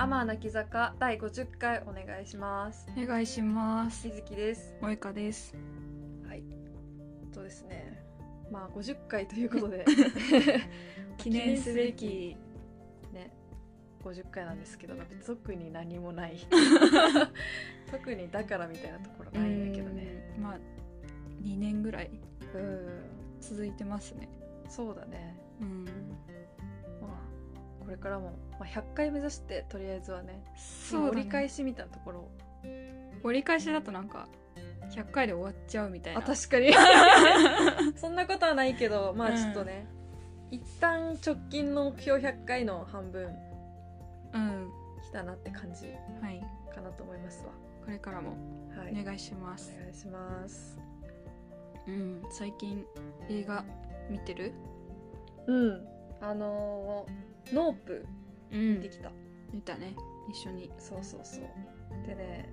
アマー泣き坂第50回お願いします。お願いします。みずきです。萌香です。はい。そうですね。まあ50回ということで。記念すべきね50回なんですけど特に何もない。特にだからみたいなところないんだけどね。うん。まあ2年ぐらいうん。続いてますね。そうだね。うん。まあこれからも、まあ、100回目指してとりあえずはねそうだ折り返ねしみたいなところを。折り返しだとなんか100回で終わっちゃうみたいな。あ確かに。そんなことはないけどまあちょっとね、一旦直近の目標100回の半分うん。来たなって感じはい。かなと思いますわ。これからもはい。お願いします、お願いします。うん。最近映画見てる？うん。あのーノープうん。できた、見たね。一緒に。そうそうそう。でね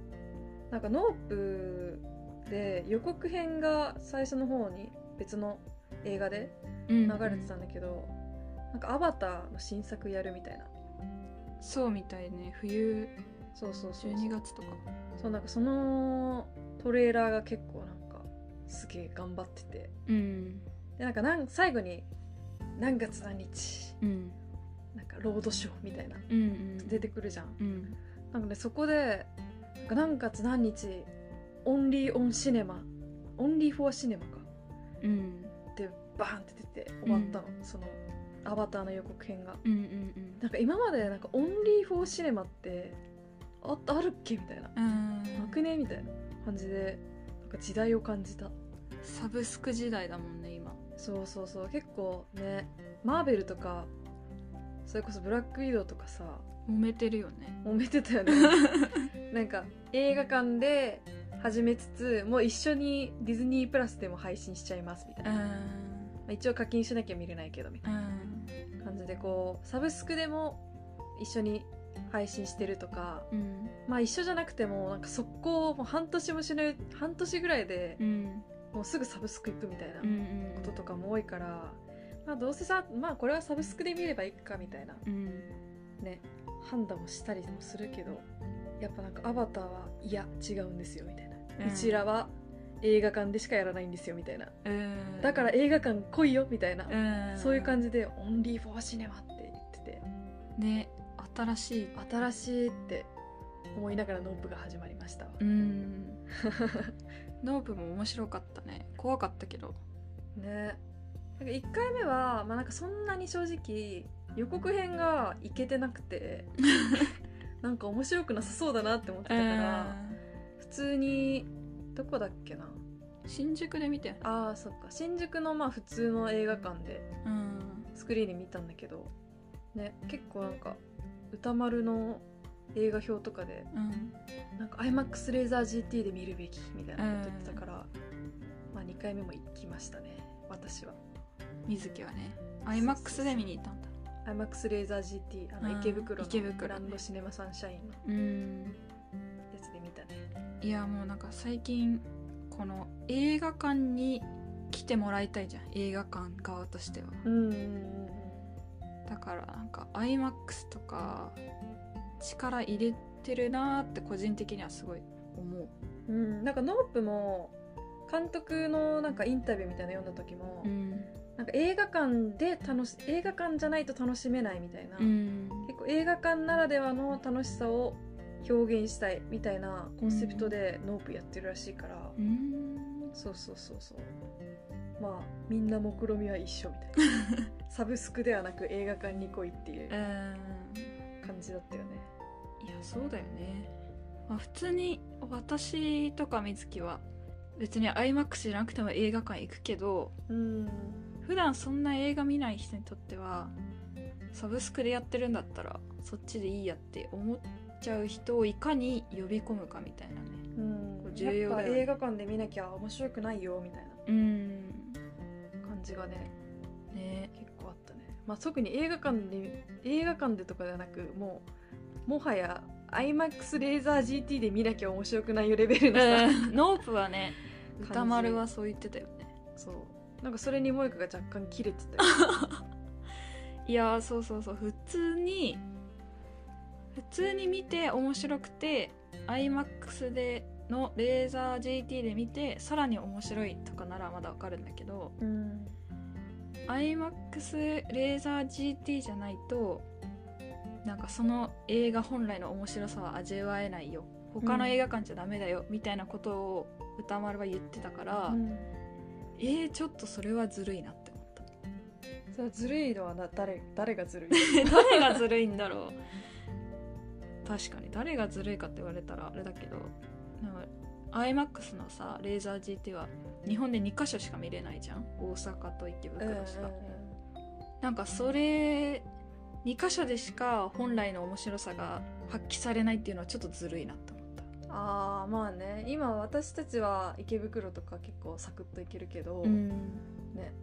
なんかノープで予告編が最初の方に別の映画で流流れてたんだけど、なんかアバターの新作やるみたいな。そうみたいね。冬そうそうそう12月とか。そうなんかそのトレーラーが結構なんかすげえ頑張ってて。うん。でなんかなん最後に何月何日。うんなんかロードショーみたいなうんうん。出てくるじゃん。うん。なんかねそこで何月何日 only on cinema only for cinema か。うん。でバーンって出て終わったの、そのアバターの予告編が。うんうんなんか今までなんか only for cinema ってああるっけみたいな。うん。なくねみたいな感じでなんか時代を感じた。サブスク時代だもんね今。そうそうそう。結構ねマーベルとかそれこそブラックウィドウとかさ揉めてるよね。揉めてたよね。なんか映画館で始めつつもう一緒にディズニープラスでも配信しちゃいますみたいな、まうん。あ、一応課金しなきゃ見れないけどみたいうん。な感じでこうサブスクでも一緒に配信してるとかうん。まあ一緒じゃなくてもなんか速攻もう半年もしない半年ぐらいでうん。もうすぐサブスク行くみたいなうんうん。こととかも多いから、まあどうせさまあこれはサブスクで見ればいいかみたいなうん。ね判断もしたりもするけどやっぱなんかアバターはいや違うんですよみたいな、ううんちらは映画館でしかやらないんですよみたいな。うん。だから映画館来いよみたいな、うん。そういう感じでオンリーフォーシネマって言ってて。ね新しい。新しいって思いながらノープが始まりました。わうん。ノープも面白かったね。怖かったけど。ねなんか1回目は、まあ、なんかそんなに正直予告編がいけてなくて なんか面白くなさそうだなって思ってたから、普通にどこだっけな？新宿で見て。あーそっか。新宿のまあ普通の映画館でうん。スクリーンで見たんだけどね結構なんか歌丸の映画表とかでうん。なんか iMAX レーザー GT で見るべきみたいなこと言ってたから、まあ2回目も行きましたね私は水木はね iMAX で見に行ったんだ。iMAX レーザー GT あのうん池袋の池袋。ねグランドシネマサンシャインのうんやつで見たね。いやもうなんか最近この映画館に来てもらいたいじゃん映画館側としては。うんうんうんだからなんか IMAX とか力入れてるなーって個人的にはすごい思う。うん。なんかノープも監督のなんかインタビューみたいなの読んだ時も、んなんか映画館で楽し映画館じゃないと楽しめないみたいな、うん。結構映画館ならではの楽しさを表現したいみたいなコンセプトでノープやってるらしいから、うん。そうそうそうそう。まあみんな目論見は一緒みたいな。サブスクではなく映画館に来いっていううん。感じだったよね。いやそうだよね、まあ、普通に私とか水木は別に iMAX じゃなくても映画館行くけどうん普段そんな映画見ない人にとってはサブスクでやってるんだったらそっちでいいやって思っちゃう人をいかに呼び込むかみたいなね。うん。重要だよね。映画館で見なきゃ面白くないよみたいな。うん感じがねね。結構あったね、まあ、特に映画館で映画館でとかではなくもうもはや iMAX レーザー GT で見なきゃ面白くないよレベルのさ、ノープはね歌丸はそう言ってたよね。そうなんかそれに萌香が若干キレてたよ。いやーそうそうそう。普通に普通に見て面白くて iMAX でのレーザー GT で見てさらに面白いとかならまだわかるんだけどうん iMAX レーザー GT じゃないとなんかその映画本来の面白さは味わえないよ。他の映画館じゃダメだよ、みたいなことを歌丸は言ってたから、うんえー、ちょっとそれはずるいなって思った。それはずるいのはな誰誰がずるい？誰がずるいんだろう。確かに。誰がずるいかって言われたらあれだけどなんか iMAX のさレーザー GT は日本で2カ所しか見れないじゃん。大阪と池袋しか、なんかそれ2カ所でしか本来の面白さが発揮されないっていうのはちょっとずるいなって思ったああまあね。今私たちは池袋とか結構サクッと行けるけど、ん。ね。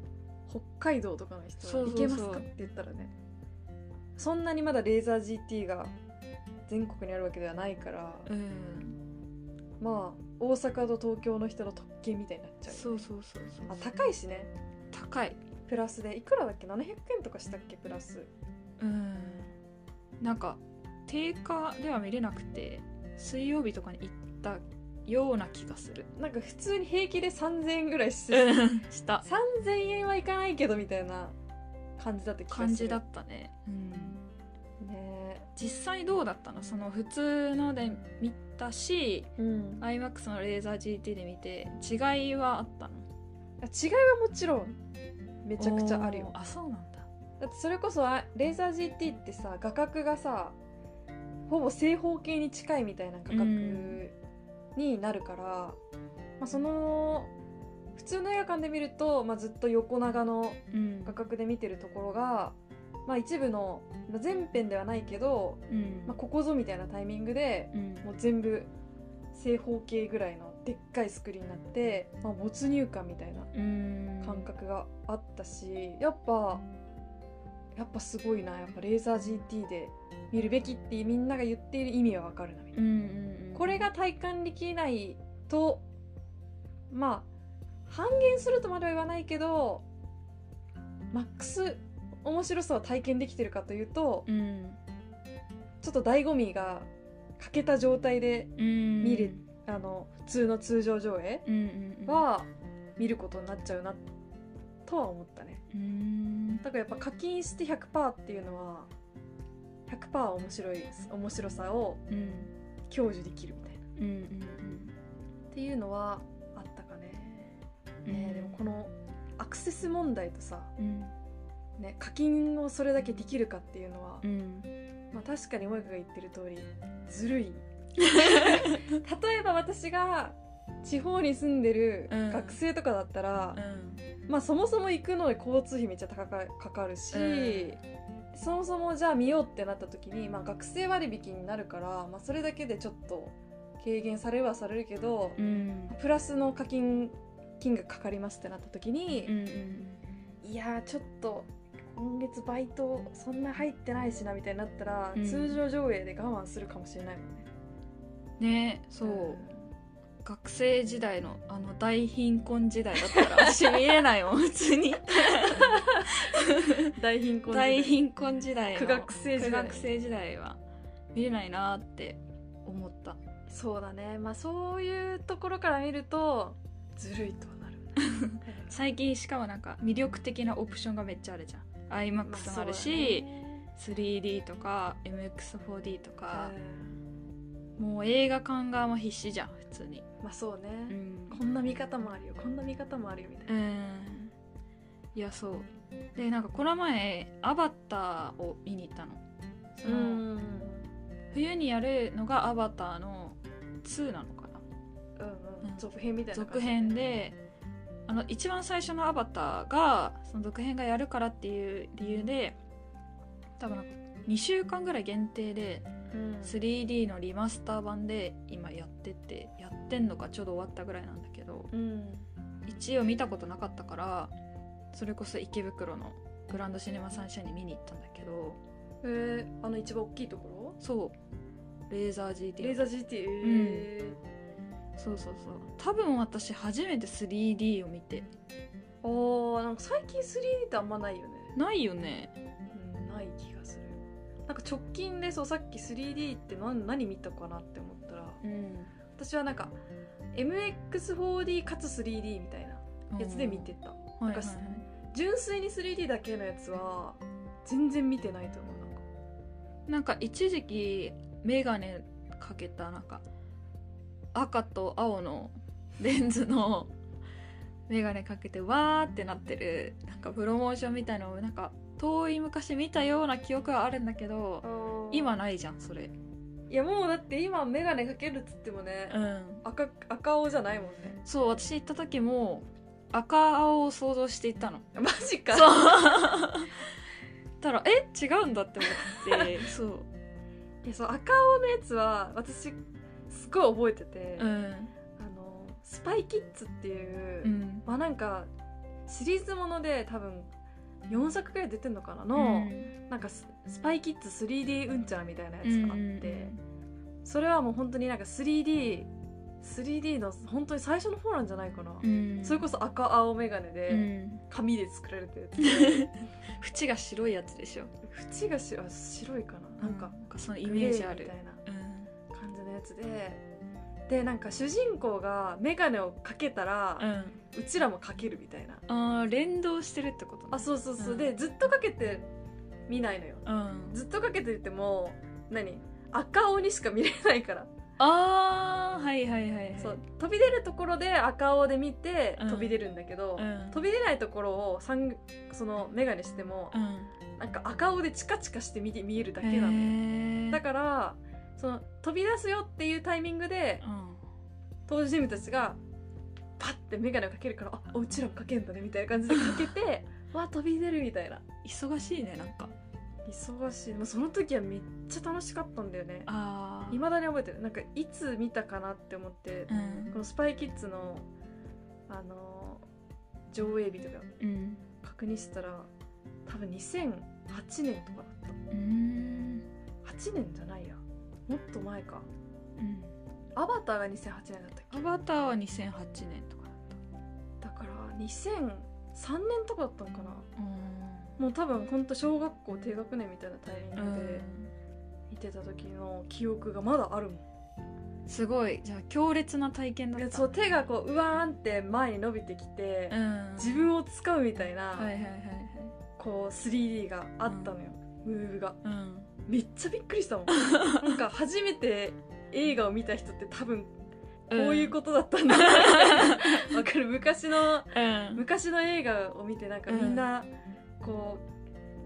北海道とかの人は行けますかって言ったらね。そんなにまだレーザー GT が全国にあるわけではないからうん。まあ大阪と東京の人の特権みたいになっちゃうそうそうそうそう。あ高いしね。高い。プラスでいくらだっけ？700円とかしたっけ？プラス。うん。なんか定価では見れなくて水曜日とかに行ったような気がする。なんか普通に平気で3000円ぐらいしてした。3000円はいかないけどみたいな感じだった気がする。感じだったね。うん。ね。実際どうだったの？その普通ので見たしうん。iMAX のレーザー GT で見て違いはあったの？違いはもちろんめちゃくちゃあるよ。あそうなんだ。だってそれこそあレーザー GT ってさ画角がさほぼ正方形に近いみたいな画角うん。になるから、まあ、その普通の映画館で見ると、まあ、ずっと横長のうん。画角で見てるところが、まあ、一部のまあ全編ではないけど、うん。まあ、ここぞみたいなタイミングでうん。もう全部正方形ぐらいのでっかいスクリーンになって、まあ、没入感みたいなうん。感覚があったしやっぱやっぱすごいな。やっぱレーザー GT で見るべきってみんなが言っている意味はわかるなみたいな、うんうんうんこれが体感できないとまあ半減するとまでは言わないけどマックス面白さを体験できてるかというとうんちょっと醍醐味が欠けた状態でうん。見るあの普通の通常上映うんうんうん。は見ることになっちゃうなとは思ったねうん。だからやっぱ課金して100%っていうのは100%面白い面白さをうん享受できるみたいな。うん。うんっていうのはあったかね,、うん。ねでもこのアクセス問題とさ、うん。ね、課金をそれだけできるかっていうのは、うん。まあ、確かに萌香が言ってる通りずるい。例えば私が地方に住んでるうん。学生とかだったら、うん。まあそもそも行くのに交通費めっちゃ高かかかるし、うん。そもそもじゃあ見ようってなった時に、まあ、学生割引になるから、まあ、それだけでちょっと軽減されるはされるけど、うん。プラスの課金金額かかりますってなった時にう、んいやーちょっと今月バイトそんな入ってないしなみたいになったら、うん。通常上映で我慢するかもしれないもんね。ねそう、学生時代のあの大貧困時代だったら 足見れないもん普通に。大貧困大貧困時代の苦学生時代。苦学生時代は見れないなって思った。そうだね。まあそういうところから見るとずるいとはなる 最近しかもなんか魅力的なオプションがめっちゃあるじゃん。iMAX もあるし、3D とか MX4D とか、もう映画館側も必死じゃん普通にまあそうね、うん。こんな見方もあるよ。こんな見方もあるよみたいな、うん。いやそう。でなんかこの前「アバター」を見に行ったの。その、うん。冬にやるのが「アバター」の2なのかな。うんうん。続編みたいな感続じ編であの一番最初の「アバターが」その続編がやるからっていう理由で多分なんか2週間ぐらい限定でうん。3D のリマスター版で今やっててやってんのかちょうど終わったぐらいなんだけどうん。一応見たことなかったからそれこそ池袋のグランドシネマサンシャインに見に行ったんだけどえー、あの一番大きいとこそう。レーザー GT ろレーザー GT えそうそうそう。多分私初めて 3D を見て。ー、あーなんか最近 3D ってあんまないよね。ないよね直近でそうさっき 3D って何何見たかなって思ったらうん。私はなんか MX4D かつ 3D みたいなやつで見てた。はいはいはい。純粋に 3D だけのやつは全然見てないと思うなんか。なんか一時期メガネかけたなんか赤と青のレンズの メガネかけてわーってなってるなんかプロモーションみたいのをなんか遠い昔見たような記憶はあるんだけど今ないじゃんそれ。いやもうだって今眼鏡かけるっつってもね、うん。赤赤青じゃないもんね。そう私行った時も赤青を想像して行ったの。マジか。そう。たらえ？違うんだって思って そう。いやそう赤青のやつは私すっごい覚えてて、うん。あのスパイキッズっていう、うん。まあなんかシリーズもので多分4作くらい出てんのかな？の、うん。なんかススパイキッズ 3D うんちゃらみたいなやつがあって、それはもう本当になんか 3D3D 3D の本当に最初の方なんじゃないかな、うん。それこそ赤青眼鏡うでん。紙で作られたやつで、縁が白いやつでしょ。縁が白いかな。なんか、そのイメージある。みたいなうん。感じのやつででなんか主人公が眼鏡をかけたら、うちらもかけるみたいな。あー連動してるってことね。あそうそうそう、うん。でずっとかけて見ないのよ。うん。ずっとかけてても何？赤青にしか見れないから、あーはいはいはいはい。そう。飛び出るところで赤青で見てうん。飛び出るんだけど、うん。飛び出ないところをその眼鏡してもうん。なんか赤青でチカチカして見て見えるだけなの、へー。だからその飛び出すよっていうタイミングでうん登場人物たちがパッて眼鏡をかけるからあうちらもかけんだねみたいな感じでかけて わ飛び出るみたいな。忙しいねなんか。忙しい。もうその時はめっちゃ楽しかったんだよね。あいまだに覚えてる。なんかいつ見たかなって思って、うん。この「スパイキッズの」あの上映日とかうん。確認したら多分2008年とかだっうん。た8年じゃないやもっと前か。うん。アバターが2008年だったっけ？アバターは2008年とかだっだから2003年とかだったのかな。たもう多分ほんと小学校低学年みたいなタイミうんングで見てた時の記憶がまだあるもん。すごい。じゃあ強烈な体験だった。でそう手がこううわーんって前に伸びてきて、うん。自分を掴むみたいな、はいはいはいはい。こう 3D があったのよ、ムーブが。うんめっちゃびっくりしたもん。なんか初めて映画を見た人って多分こういうことだったんだ。なってわかる。昔のうん。昔の映画を見てなんかうんみん。なこ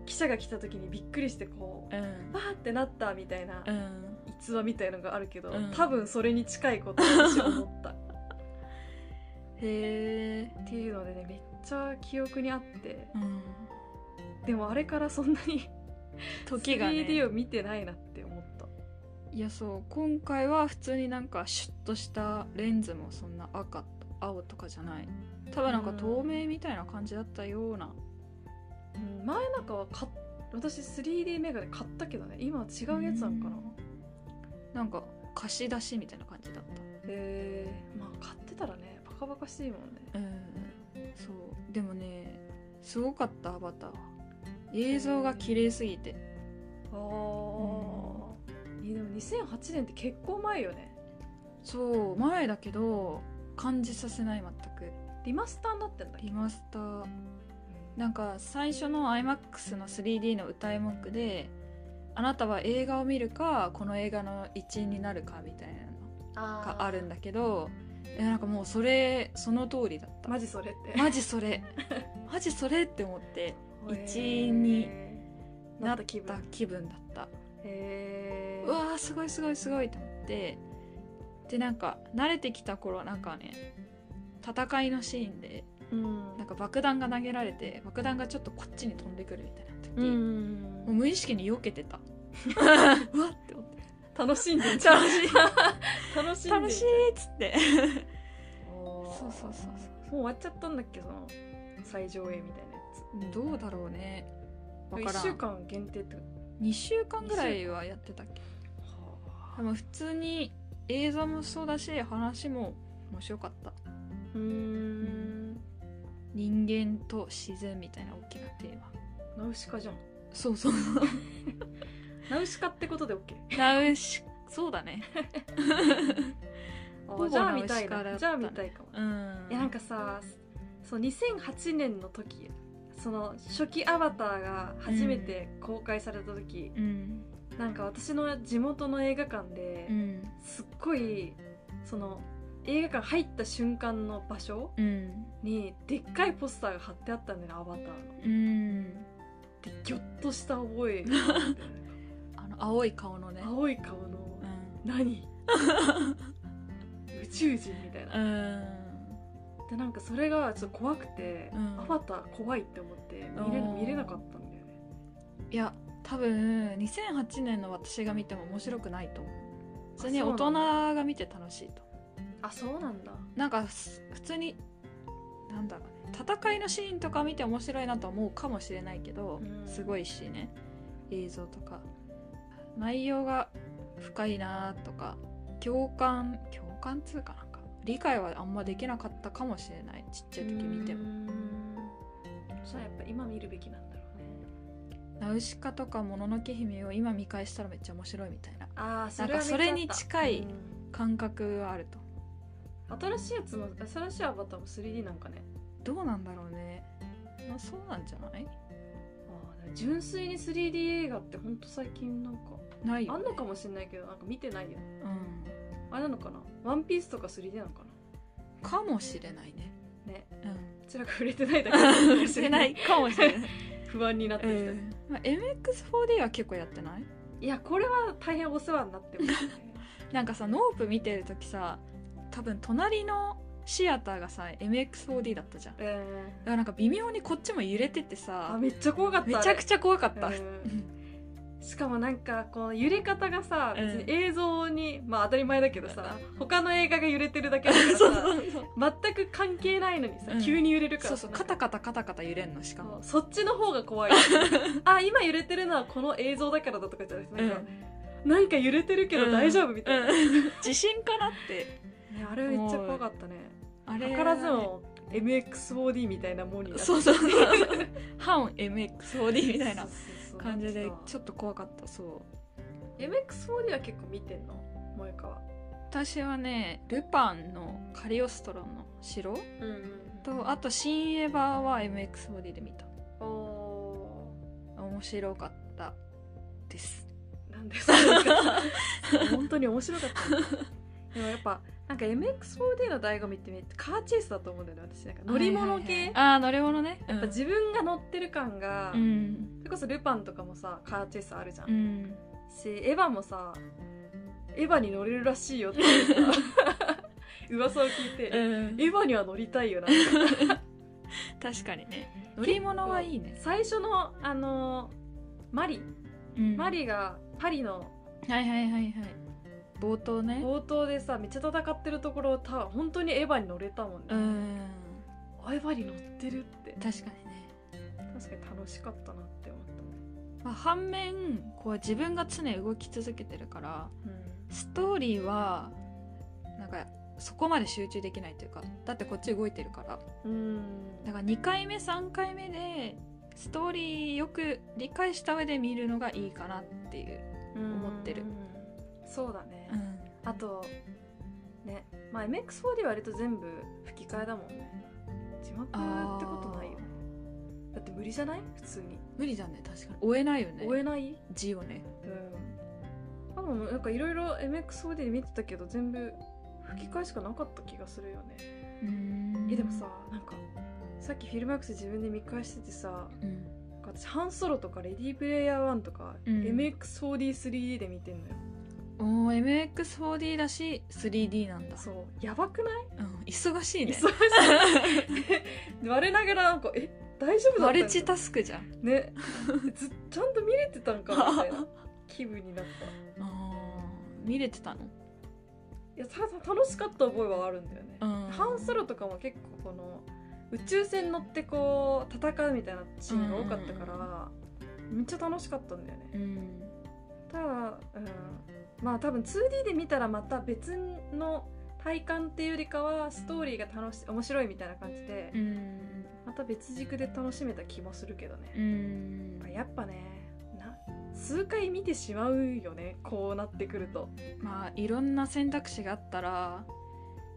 う記者が来た時にびっくりしてこううん。わーってなったみたいなうん。逸話みたいのがあるけど、うん。多分それに近いことを私は思った。っへえていうのでねめっちゃ記憶にあって。うん。でもあれからそんなに 時がね。3D を見てないなって思った。いやそう今回は普通になんかシュッとしたレンズもそんな赤と青とかじゃない。多分なんか透明みたいな感じだったような。うん前なんかは買っ私 3D メガネ買ったけどね。今は違うやつなのかな。なんか貸し出しみたいな感じだった。へえまあ買ってたらねバカバカしいもんね。うんそう。でもねすごかったアバター。は映像が綺麗すぎて。ああ、いやでも2008年って結構前よね。そう前だけど感じさせない全く。リマスターになってんだリマスター。なんか最初の iMAX の 3D の歌い文句であなたは映画を見るかこの映画の一員になるかみたいなのがあるんだけどいやなんかもうそれその通りだった。マジそれって。マジそれ。マジそれって思って一員にななったっ気分だったへえうわーすごいすごいすごいと思って。でなんか慣れてきた頃なんかね戦いのシーンでうん。なんか爆弾が投げられて爆弾がちょっとこっちに飛んでくるみたいな時、うん。もう無意識に避けてた。うわって思って。楽しんでん楽しい。楽しんでん楽しいっつって。そそうそうそう。もう終わっちゃったんだっけその最上映みたいなどうだろうね。わからん。1週間限定ってこ2週間ぐらいはやってたっけ？とでも普通に映像もそうだし話も面白かった。うーん。人間と自然みたいな大きなテーマ。ナウシカじゃん。そうそう ナウシカってことで OK ナウシそうだね。じゃあ見た。いじゃあ見たいかも。うん。いやなんかさそう2008年の時その初期アバターが初めて公開された時、うん。なんか私の地元の映画館で、うんすっごいその映画館入った瞬間の場所うん。にでっかいポスターが貼ってあったんだよねアバターの。うん。でギョッとした覚え。あの青い顔のね。青い顔のうん。何？宇宙人みたいな。うんでなんかそれがちょっと怖くて、うん。アバター怖いって思って見れ見れなかったんだよね。いや多分2008年の私が見ても面白くないと思う。普通に大人が見て楽しいと。あそうなんだ。なんかす普通になんだろうね。戦いのシーンとか見て面白いなと思うかもしれないけど、うん。すごいしね。映像とか。内容が深いなとか。共感共感つうかな理解はあんまできなかったかもしれないちっちゃい時見ても。うーん。じゃあやっぱ今見るべきなんだろうね。ナウシカとかもののけ姫を今見返したらめっちゃ面白いみたいな。ああそなんかそれに近いうん。感覚があると。新しいやつも新しいアバターも 3D なんかね。どうなんだろうね。まあそうなんじゃない？あー純粋に 3D 映画ってほんと最近なんかないよ、ね、あんのかもしれないけどなんか見てないよ。ねうんあれなのかな？ワンピースとか 3D なのかかもしれないね。なね。うん。こちらが触れてないだけかもししれないかもしれない、不安になってきた、うん。まあ、MX4D は結構やってない？いやこれは大変お世話になってますね。なんかさノープ見てる時さ多分隣のシアターがさ MX4D だったじゃん。だかえらなんか微妙にこっちも揺れててー、さあめっちゃ怖かっためちゃくちゃ怖かった、ゃしかもなんかこの揺れ方がさうん。別に映像に、まあ当たり前だけどさ他の映画が揺れてるだけだからさ 全く関係ないのにさ、うん急に揺れるからそうそうカタカタカタカタ揺れんのしかも。そっちの方が怖い。あ今揺れてるのはこの映像だからだとかじゃなくてなんか,、なんか揺れてるけど大丈夫みたいな、ねうん。地震かなって。あれめっちゃ怖かったね。あれ図らずも MX4D みたいなもんになって。そうそうそう反 MX4D みたいな。そうそうそう感じでちょっと怖かったそう。た MX4D は結構見てんの？萌川私はねルパンのカリオストロの城？うんとあと新エヴァは MX4D で見た。お面白かったです。ーなんですか？本当に面白かったねでもやっぱなんか MX4D の醍醐味ってめっちゃカーチェイスだと思うんだよね私。なんか乗り物系、はい。はいはいああ乗り物ね。やっぱ自分が乗ってる感が、うん。それこそルパンとかもさカーチェイスあるじゃん、うん。しエヴァもさエヴァに乗れるらしいよってさ噂を聞いて、うん。エヴァには乗りたいよな。確かにね。乗り物はいいね。最初のあのマリ。うん。マリがパリのはいはいはいはい冒頭ね。冒頭でさめっちゃ戦ってるところをた本当にエヴァに乗れたもんね、うん。あエヴァに乗ってるって。確かにね。確かに楽しかったなって思った。まあ、反面こう自分が常に動き続けてるからストーリーはなんかそこまで集中できないというかだってこっち動いてるから。うん。だから2回目3回目でストーリーよく理解した上で見るのがいいかなっていう、思ってる。うんそうだね、ん、あとねまあ MX4D は割と全部吹き替えだもんね。字幕ってことないよだって無理じゃない？普通に。無理だね確かに。追えないよね。追えない？字をね。うん。多分なんかいろいろ MX4D で見てたけど全部吹き替えしかなかった気がするよね。うん。えでもさなんかさっきフィルマークス自分で見返しててさうん。私ハンソロとかレディープレイヤー1とか、うん。MX4D3D で見てんのよおー MX4D だし 3D なんだ。そう。やばくない？うん、忙しいね。忙しい。で我ながらなんかえ大丈夫だったマルチタスクじゃん。ね。ずちゃんと見れてたんかなみたいな。気分になった。いあー見れてたの？やただ楽しかった覚えはあるんだよね、うん。ハンソロとかも結構この宇宙船乗ってこう戦うみたいなシーンが多かったから、めっちゃ楽しかったんだよね。うん。ただ、うん、まあ多分 2D で見たらまた別の体感っていうよりかはストーリーが楽し面白いみたいな感じで、うん。また別軸で楽しめた気もするけどね、うん。やっぱねな数回見てしまうよねこうなってくると。まあいろんな選択肢があったら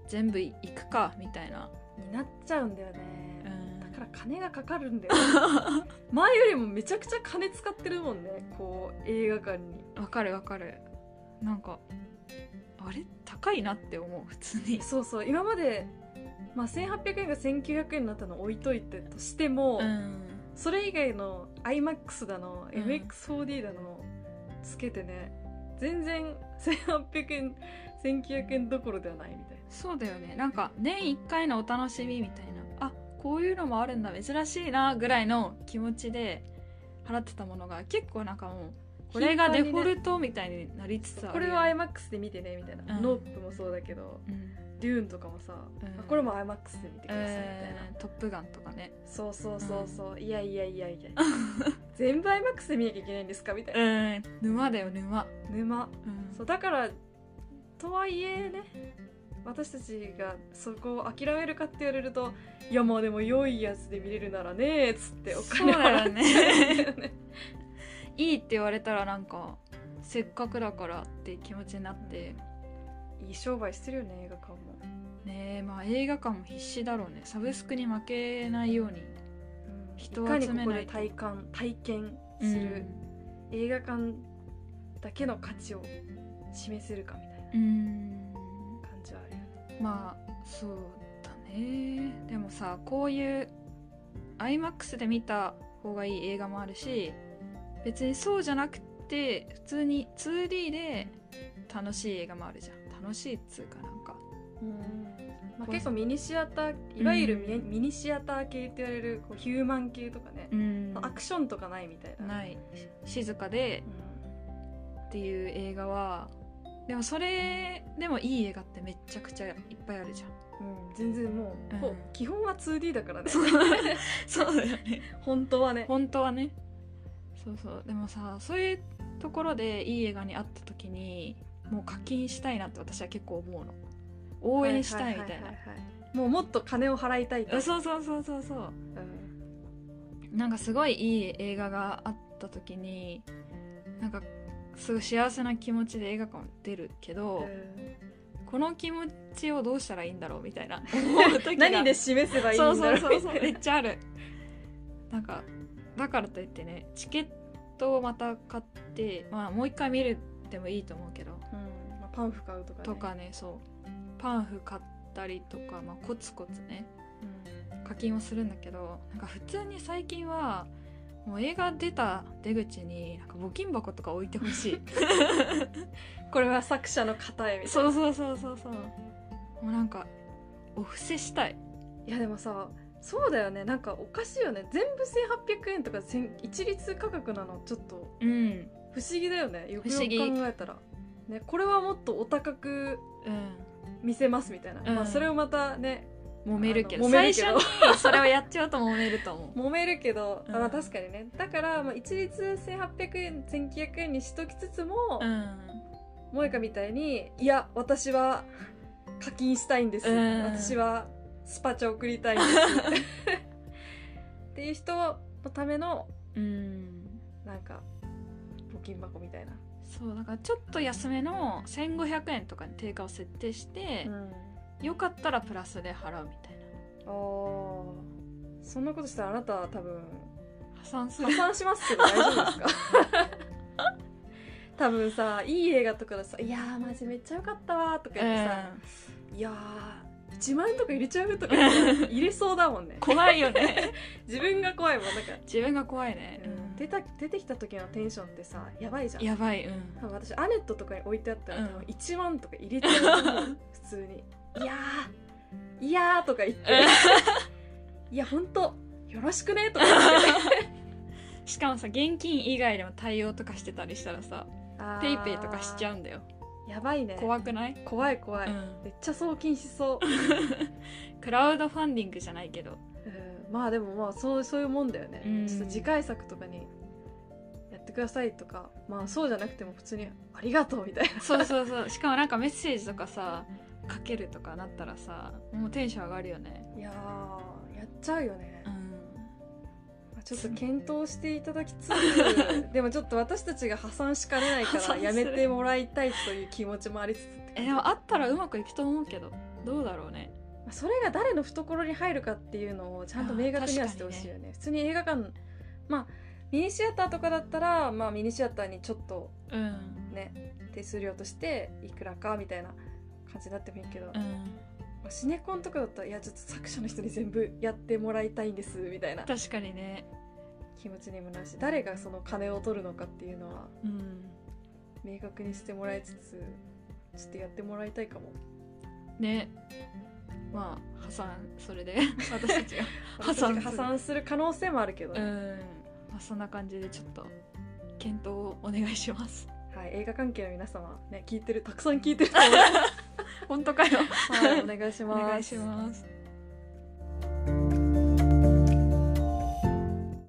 全部行くかみたいな。になっちゃうんだよね、うん。だから金がかかるんだよ 前よりもめちゃくちゃ金使ってるもんねこう映画館に。わかるわかるなんかあれ？高いなって思う普通に。そうそう。今まで、まあ、1800円が1900円になったの置いといてとしても、うん。それ以外の iMAX だの、うん。MX4D だのつけてね全然1800円1900円どころではないみたいな。そうだよね。なんか年1回のお楽しみみたいな。あこういうのもあるんだ。珍しいなぐらいの気持ちで払ってたものが結構なんかもうこれがデフォルトみたいになりつつあるこれは iMAX で見てねみたいな、うん。ノープもそうだけどうん。デューンとかもさ、うん。あこれも iMAX で見てくださいみたいな、えートップガンとかね。そうそうそうそう、いやいやいやいや 全部 iMAX で見なきゃいけないんですかみたいな、うん。沼だよ沼、沼。うん。そうだからとはいえね私たちがそこを諦めるかって言われるといやまあでも良いやつで見れるならねっつってお金払っちゃうんだよねいいって言われたらなんかせっかくだからって気持ちになっていい商売してるよね映画館も、ねえまあ映画館も必死だろうね。サブスクに負けないように人をいかに集めないと。ここで体感体験する、映画館だけの価値を示せるかみたいなうん。感じはあるよね。まあそうだね。でもさこういう iMAX で見た方がいい映画もあるし別にそうじゃなくて普通に 2D で楽しい映画もあるじゃん。楽しいっつうかなんか。まあ、結構ミニシアターいわゆるミ,、ミニシアター系って言われるこうヒューマン系とかね、うん。アクションとかないみたいな、ない。静かでっていう映画はでもそれでもいい映画ってめちゃくちゃいっぱいあるじゃん。うん。うん全然もう、うん。基本は 2D だからね。そうだよね。本当はね。本当はねそうそう。でもさそういうところでいい映画に会った時にもう課金したいなって私は結構思うの。応援したいみたいな。もうもっと金を払いたいと、そうそうそうそうそう。うん。なんかすごいいい映画があった時になんかすごい幸せな気持ちで映画館出るけど、この気持ちをどうしたらいいんだろうみたいな 何で示せばいいんだろうそうそうそうそう。めみたいなっちゃある。なんかだからといってねチケットをまた買ってまあもう一回見るでもいいと思うけど、うん。まあ、パンフ買うとかね。とかねそう。パンフ買ったりとか、まあ、コツコツね。課金をするんだけどなんか普通に最近はもう映画出た出口になんか募金箱とか置いてほしい。これは作者の方へみたいな。そうそうそうそうそう。もうなんかお布施したい。いやでもさそうだよね。なんかおかしいよね。全部1800円とか千一律価格なの。ちょっと。うん。不思議だよね。よくよ不思議。く考えたら、ね、これはもっとお高くうん。見せますみたいな、うん。まあ、それをまたね揉めるけど。最初にそれをやっちゃうと揉めると思う。揉めるけど、あまうん。あ確かにね。だから、まあ、一律1800円1900円にしときつつも、うん。萌香みたいにいや私は課金したいんです、うん。私はスパチャ送りたいんです。っていう人のためのうん。なんか募金箱みたいな、そうだからちょっと安めの1500円とかに定価を設定して、ん、よかったらプラスで払うみたいあー。そんなことしたらあなたは多分な破産する。破産しますけど大丈夫ですか？多分さいい映画とかでさ「いやーマジめっちゃよかったわ」とか言ってさ「いやー1万円とか入れちゃう?」とか 入れそうだもんね。怖いよね。自分が怖いもんなんか、自分が怖いね、出た出てきた時のテンションってさやばいじゃん。やばいうん。多分私アネットとかに置いてあったら、うん。多分1万とか入れちゃう普通に「いやーいやー」とか言って「いやほんとよろしくね」とか言って。しかもさ現金以外でも対応とかしてたりしたらさペイペイとかしちゃうんだよやばいね。怖くない、怖い怖い、うん。めっちゃ送金しそう、クラウドファンディングじゃないけど。うん。まあでもまあそうそういうもんだよね、うん。ちょっと次回作とかにやってくださいとか。まあそうじゃなくても普通に「ありがとう」みたいな。そうそうそう。しかもなんかメッセージとかさかけるとかなったらさもうテンション上がるよね。いやーやっちゃうよねちょっと検討していただきつつでもちょっと私たちが破産しかねないからやめてもらいたいという気持ちもありつつえでもあったらうまくいくと思うけどどうだろうね。それが誰の懐に入るかっていうのをちゃんと明確にはしてほしいよね。普通に映画館まあミニシアターとかだったら、まあ、ミニシアターにちょっとうん。ね手数料としていくらかみたいな感じになってもいいけど、うんまあシネコンとかだったらいやちょっと作者の人に全部やってもらいたいんですみたいな。確かにね。気持ちにもなるし誰がその金を取るのかっていうのはうん。明確にしてもらいつつちょっとやってもらいたいかも。ね。まあ破産それで。私たちが。破産破産する可能性もあるけどね、うん。まあそんな感じでちょっと検討をお願いします。はい、映画関係の皆様ね聞いてるたくさん聞いてると思います 本当かよ。はいお願いします。お願いします